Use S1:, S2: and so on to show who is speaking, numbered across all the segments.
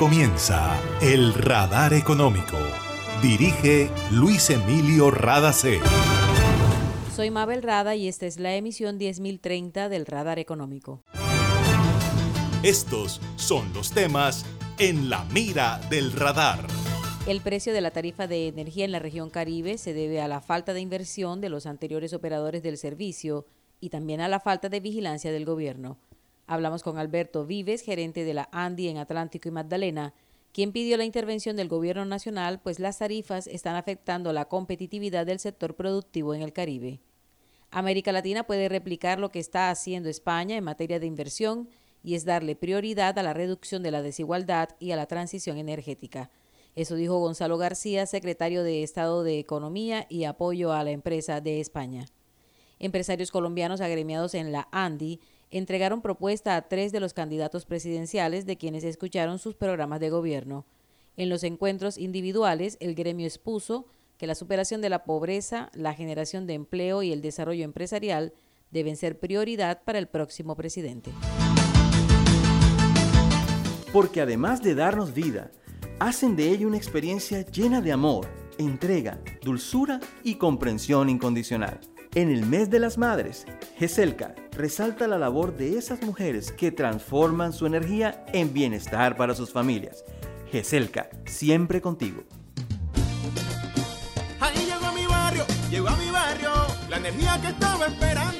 S1: comienza El Radar Económico. Dirige Luis Emilio Radacé.
S2: Soy Mabel Rada y esta es la emisión 10030 del Radar Económico.
S1: Estos son los temas en la mira del radar.
S2: El precio de la tarifa de energía en la región Caribe se debe a la falta de inversión de los anteriores operadores del servicio y también a la falta de vigilancia del gobierno. Hablamos con Alberto Vives, gerente de la ANDI en Atlántico y Magdalena, quien pidió la intervención del gobierno nacional, pues las tarifas están afectando la competitividad del sector productivo en el Caribe. América Latina puede replicar lo que está haciendo España en materia de inversión y es darle prioridad a la reducción de la desigualdad y a la transición energética. Eso dijo Gonzalo García, secretario de Estado de Economía y Apoyo a la Empresa de España. Empresarios colombianos agremiados en la ANDI entregaron propuesta a tres de los candidatos presidenciales de quienes escucharon sus programas de gobierno. En los encuentros individuales, el gremio expuso que la superación de la pobreza, la generación de empleo y el desarrollo empresarial deben ser prioridad para el próximo presidente.
S3: Porque además de darnos vida, hacen de ella una experiencia llena de amor, entrega, dulzura y comprensión incondicional. En el mes de las madres, GESELCA resalta la labor de esas mujeres que transforman su energía en bienestar para sus familias. GESELCA, siempre contigo.
S4: Ahí llegó a mi barrio, llegó a mi barrio, la energía que estaba esperando,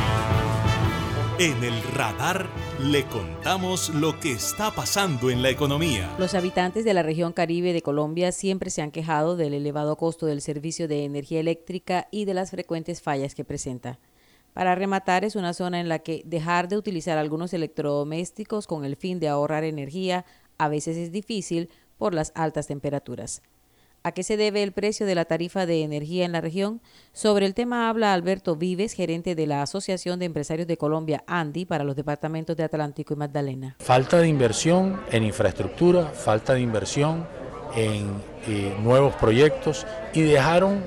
S1: En el radar le contamos lo que está pasando en la economía.
S2: Los habitantes de la región Caribe de Colombia siempre se han quejado del elevado costo del servicio de energía eléctrica y de las frecuentes fallas que presenta. Para rematar, es una zona en la que dejar de utilizar algunos electrodomésticos con el fin de ahorrar energía a veces es difícil por las altas temperaturas. ¿A qué se debe el precio de la tarifa de energía en la región? Sobre el tema habla Alberto Vives, gerente de la Asociación de Empresarios de Colombia, ANDI, para los departamentos de Atlántico y Magdalena.
S5: Falta de inversión en infraestructura, falta de inversión en eh, nuevos proyectos y dejaron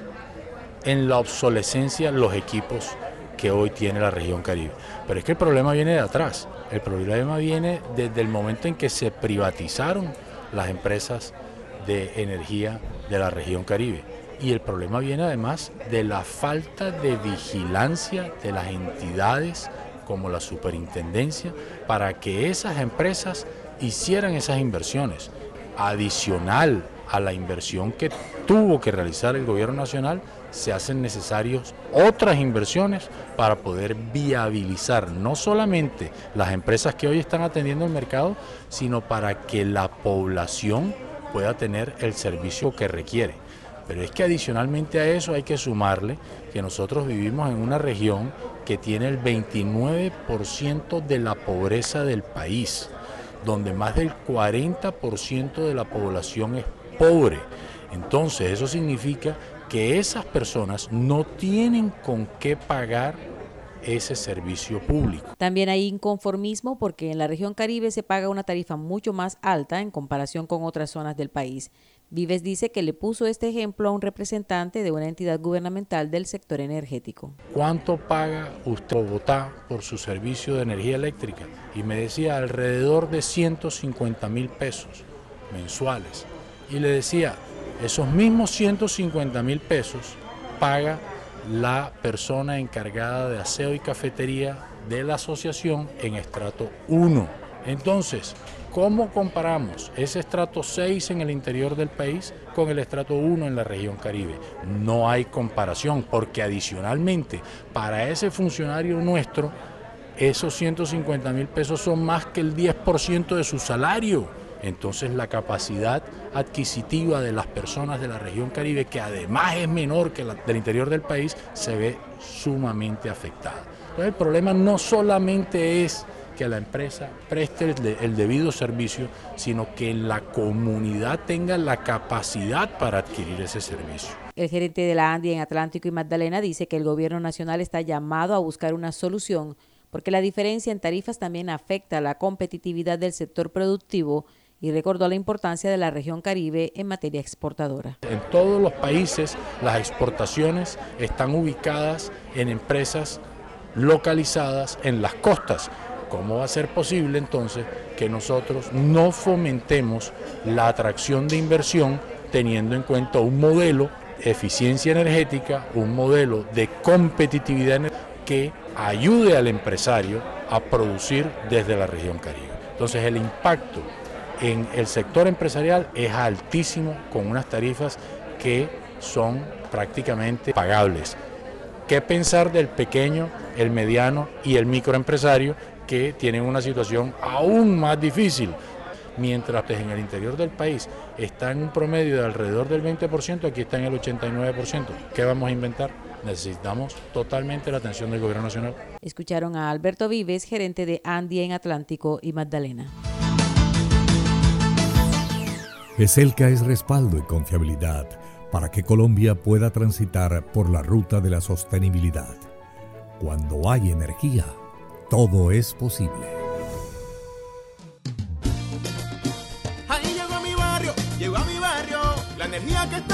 S5: en la obsolescencia los equipos que hoy tiene la región Caribe. Pero es que el problema viene de atrás. El problema viene desde el momento en que se privatizaron las empresas de energía de la región Caribe. Y el problema viene además de la falta de vigilancia de las entidades como la superintendencia para que esas empresas hicieran esas inversiones. Adicional a la inversión que tuvo que realizar el gobierno nacional, se hacen necesarios otras inversiones para poder viabilizar no solamente las empresas que hoy están atendiendo el mercado, sino para que la población pueda tener el servicio que requiere. Pero es que adicionalmente a eso hay que sumarle que nosotros vivimos en una región que tiene el 29% de la pobreza del país, donde más del 40% de la población es pobre. Entonces eso significa que esas personas no tienen con qué pagar ese servicio público.
S2: También hay inconformismo porque en la región Caribe se paga una tarifa mucho más alta en comparación con otras zonas del país. Vives dice que le puso este ejemplo a un representante de una entidad gubernamental del sector energético.
S5: ¿Cuánto paga usted Bogotá por su servicio de energía eléctrica? Y me decía alrededor de 150 mil pesos mensuales. Y le decía, esos mismos 150 mil pesos paga la persona encargada de aseo y cafetería de la asociación en estrato 1. Entonces, ¿Cómo comparamos ese estrato 6 en el interior del país con el estrato 1 en la región Caribe? No hay comparación porque adicionalmente para ese funcionario nuestro esos 150 mil pesos son más que el 10% de su salario. Entonces la capacidad adquisitiva de las personas de la región Caribe, que además es menor que la del interior del país, se ve sumamente afectada. Entonces el problema no solamente es que la empresa preste el, debido servicio, sino que la comunidad tenga la capacidad para adquirir ese servicio.
S2: El gerente de la ANDI en Atlántico y Magdalena dice que el gobierno nacional está llamado a buscar una solución porque la diferencia en tarifas también afecta la competitividad del sector productivo y recordó la importancia de la región Caribe en materia exportadora.
S5: En todos los países las exportaciones están ubicadas en empresas localizadas en las costas. ¿Cómo va a ser posible entonces que nosotros no fomentemos la atracción de inversión teniendo en cuenta un modelo de eficiencia energética, un modelo de competitividad que ayude al empresario a producir desde la región Caribe. Entonces el impacto en el sector empresarial es altísimo con unas tarifas que son prácticamente pagables. ¿Qué pensar del pequeño, el mediano y el microempresario que tienen una situación aún más difícil? Mientras en el interior del país está en un promedio de alrededor del 20%, aquí está en el 89%. ¿Qué vamos a inventar? necesitamos totalmente la atención del Gobierno Nacional.
S2: Escucharon a Alberto Vives, gerente de Andy en Atlántico y Magdalena.
S6: ESELCA es respaldo y confiabilidad para que Colombia pueda transitar por la ruta de la sostenibilidad. Cuando hay energía, todo es posible.
S4: Ahí llegó mi barrio, llegó a mi barrio, la energía que estaba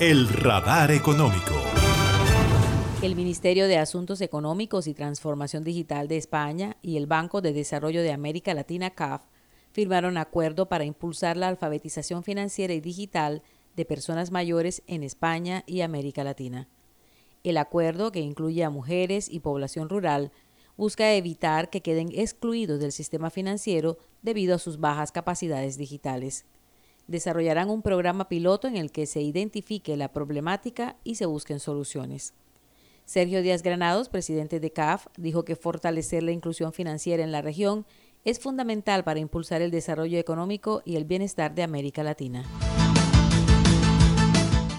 S1: el radar económico.
S2: El Ministerio de Asuntos Económicos y Transformación Digital de España y el Banco de Desarrollo de América Latina CAF firmaron acuerdo para impulsar la alfabetización financiera y digital de personas mayores en España y América Latina. El acuerdo, que incluye a mujeres y población rural, busca evitar que queden excluidos del sistema financiero debido a sus bajas capacidades digitales desarrollarán un programa piloto en el que se identifique la problemática y se busquen soluciones. Sergio Díaz Granados, presidente de CAF, dijo que fortalecer la inclusión financiera en la región es fundamental para impulsar el desarrollo económico y el bienestar de América Latina.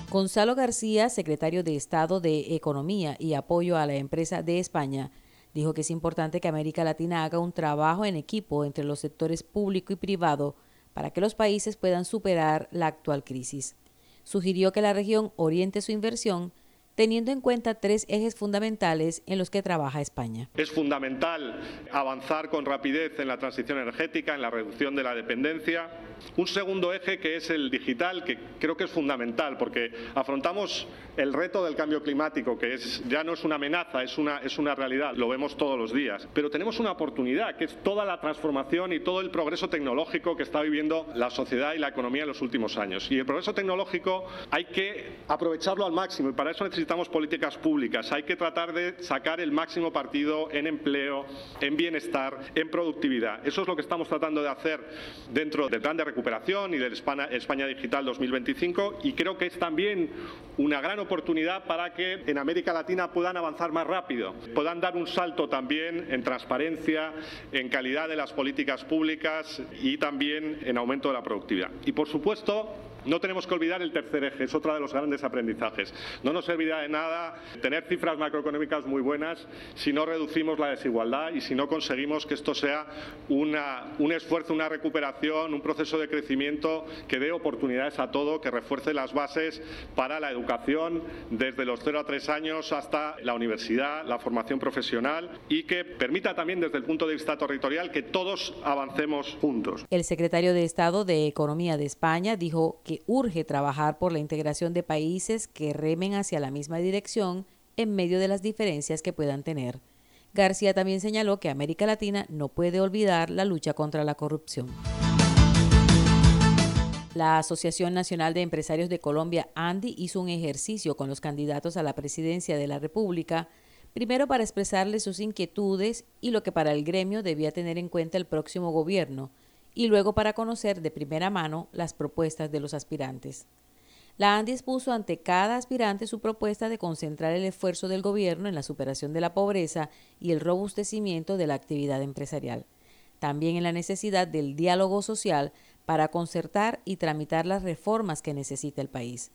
S2: Gonzalo García, secretario de Estado de Economía y Apoyo a la Empresa de España, dijo que es importante que América Latina haga un trabajo en equipo entre los sectores público y privado para que los países puedan superar la actual crisis. Sugirió que la región oriente su inversión teniendo en cuenta tres ejes fundamentales en los que trabaja España.
S7: Es fundamental avanzar con rapidez en la transición energética, en la reducción de la dependencia. Un segundo eje que es el digital, que creo que es fundamental porque afrontamos el reto del cambio climático, que es, ya no es una amenaza, es una, es una realidad, lo vemos todos los días. Pero tenemos una oportunidad, que es toda la transformación y todo el progreso tecnológico que está viviendo la sociedad y la economía en los últimos años. Y el progreso tecnológico hay que aprovecharlo al máximo y para eso necesitamos necesitamos políticas públicas. Hay que tratar de sacar el máximo partido en empleo, en bienestar, en productividad. Eso es lo que estamos tratando de hacer dentro del plan de recuperación y del España, Digital 2025 y creo que es también una gran oportunidad para que en América Latina puedan avanzar más rápido, puedan dar un salto también en transparencia, en calidad de las políticas públicas y también en aumento de la productividad. Y por supuesto, No tenemos que olvidar el tercer eje, es otro de los grandes aprendizajes. No nos servirá de nada tener cifras macroeconómicas muy buenas si no reducimos la desigualdad y si no conseguimos que esto sea un esfuerzo, una recuperación, un proceso de crecimiento que dé oportunidades a todo, que refuerce las bases para la educación desde los 0 a 3 años hasta la universidad, la formación profesional y que permita también desde el punto de vista territorial que todos avancemos juntos.
S2: El secretario de Estado de Economía de España dijo que urge trabajar por la integración de países que remen hacia la misma dirección en medio de las diferencias que puedan tener. García también señaló que América Latina no puede olvidar la lucha contra la corrupción. La Asociación Nacional de Empresarios de Colombia, ANDI, hizo un ejercicio con los candidatos a la presidencia de la República, primero para expresarles sus inquietudes y lo que para el gremio debía tener en cuenta el próximo gobierno, y luego para conocer de primera mano las propuestas de los aspirantes. La ANDI expuso ante cada aspirante su propuesta de concentrar el esfuerzo del gobierno en la superación de la pobreza y el robustecimiento de la actividad empresarial. También en la necesidad del diálogo social para concertar y tramitar las reformas que necesita el país.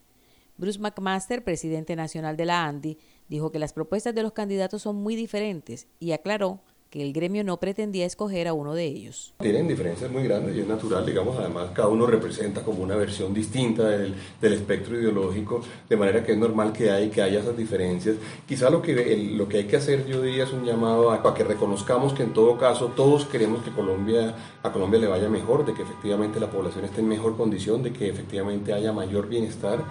S2: Bruce McMaster, presidente nacional de la ANDI, dijo que las propuestas de los candidatos son muy diferentes y aclaró que el gremio no pretendía escoger a uno de ellos.
S8: Tienen diferencias muy grandes y es natural, digamos, además cada uno representa como una versión distinta del, espectro ideológico, de manera que es normal que, hay, que haya esas diferencias. Quizá lo que, lo que hay que hacer, yo diría, es un llamado a, a, que reconozcamos que en todo caso todos queremos que Colombia, a Colombia le vaya mejor, de que efectivamente la población esté en mejor condición, de que efectivamente haya mayor bienestar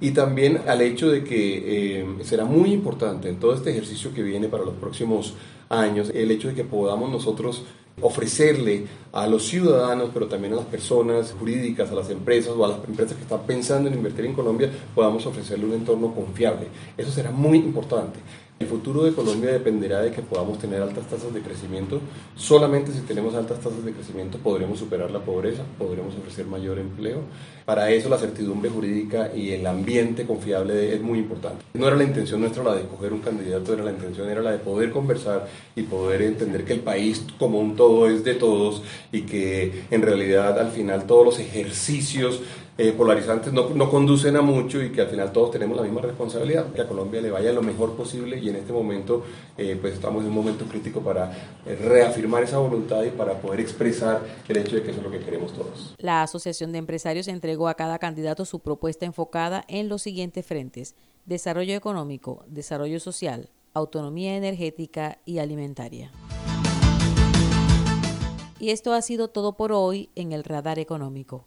S8: y también al hecho de que eh, será muy importante en todo este ejercicio que viene para los próximos años, el hecho de que podamos nosotros ofrecerle a los ciudadanos, pero también a las personas jurídicas, a las empresas o a las empresas que están pensando en invertir en Colombia, podamos ofrecerle un entorno confiable. Eso será muy importante. El futuro de Colombia dependerá de que podamos tener altas tasas de crecimiento. Solamente si tenemos altas tasas de crecimiento podremos superar la pobreza, podremos ofrecer mayor empleo. Para eso la certidumbre jurídica y el ambiente confiable es muy importante. No era la intención nuestra la de escoger un candidato, era la intención era la de poder conversar y poder entender que el país como un todo es de todos y que en realidad al final todos los ejercicios eh, polarizantes no, no, conducen a mucho y que al final todos tenemos la misma responsabilidad, que a Colombia le vaya lo mejor posible y en este momento eh, pues estamos en un momento crítico para eh, reafirmar esa voluntad y para poder expresar el hecho de que eso es lo que queremos todos.
S2: La Asociación de Empresarios entregó a cada candidato su propuesta enfocada en los siguientes frentes, desarrollo económico, desarrollo social, autonomía energética y alimentaria. Y esto ha sido todo por hoy en el Radar Económico.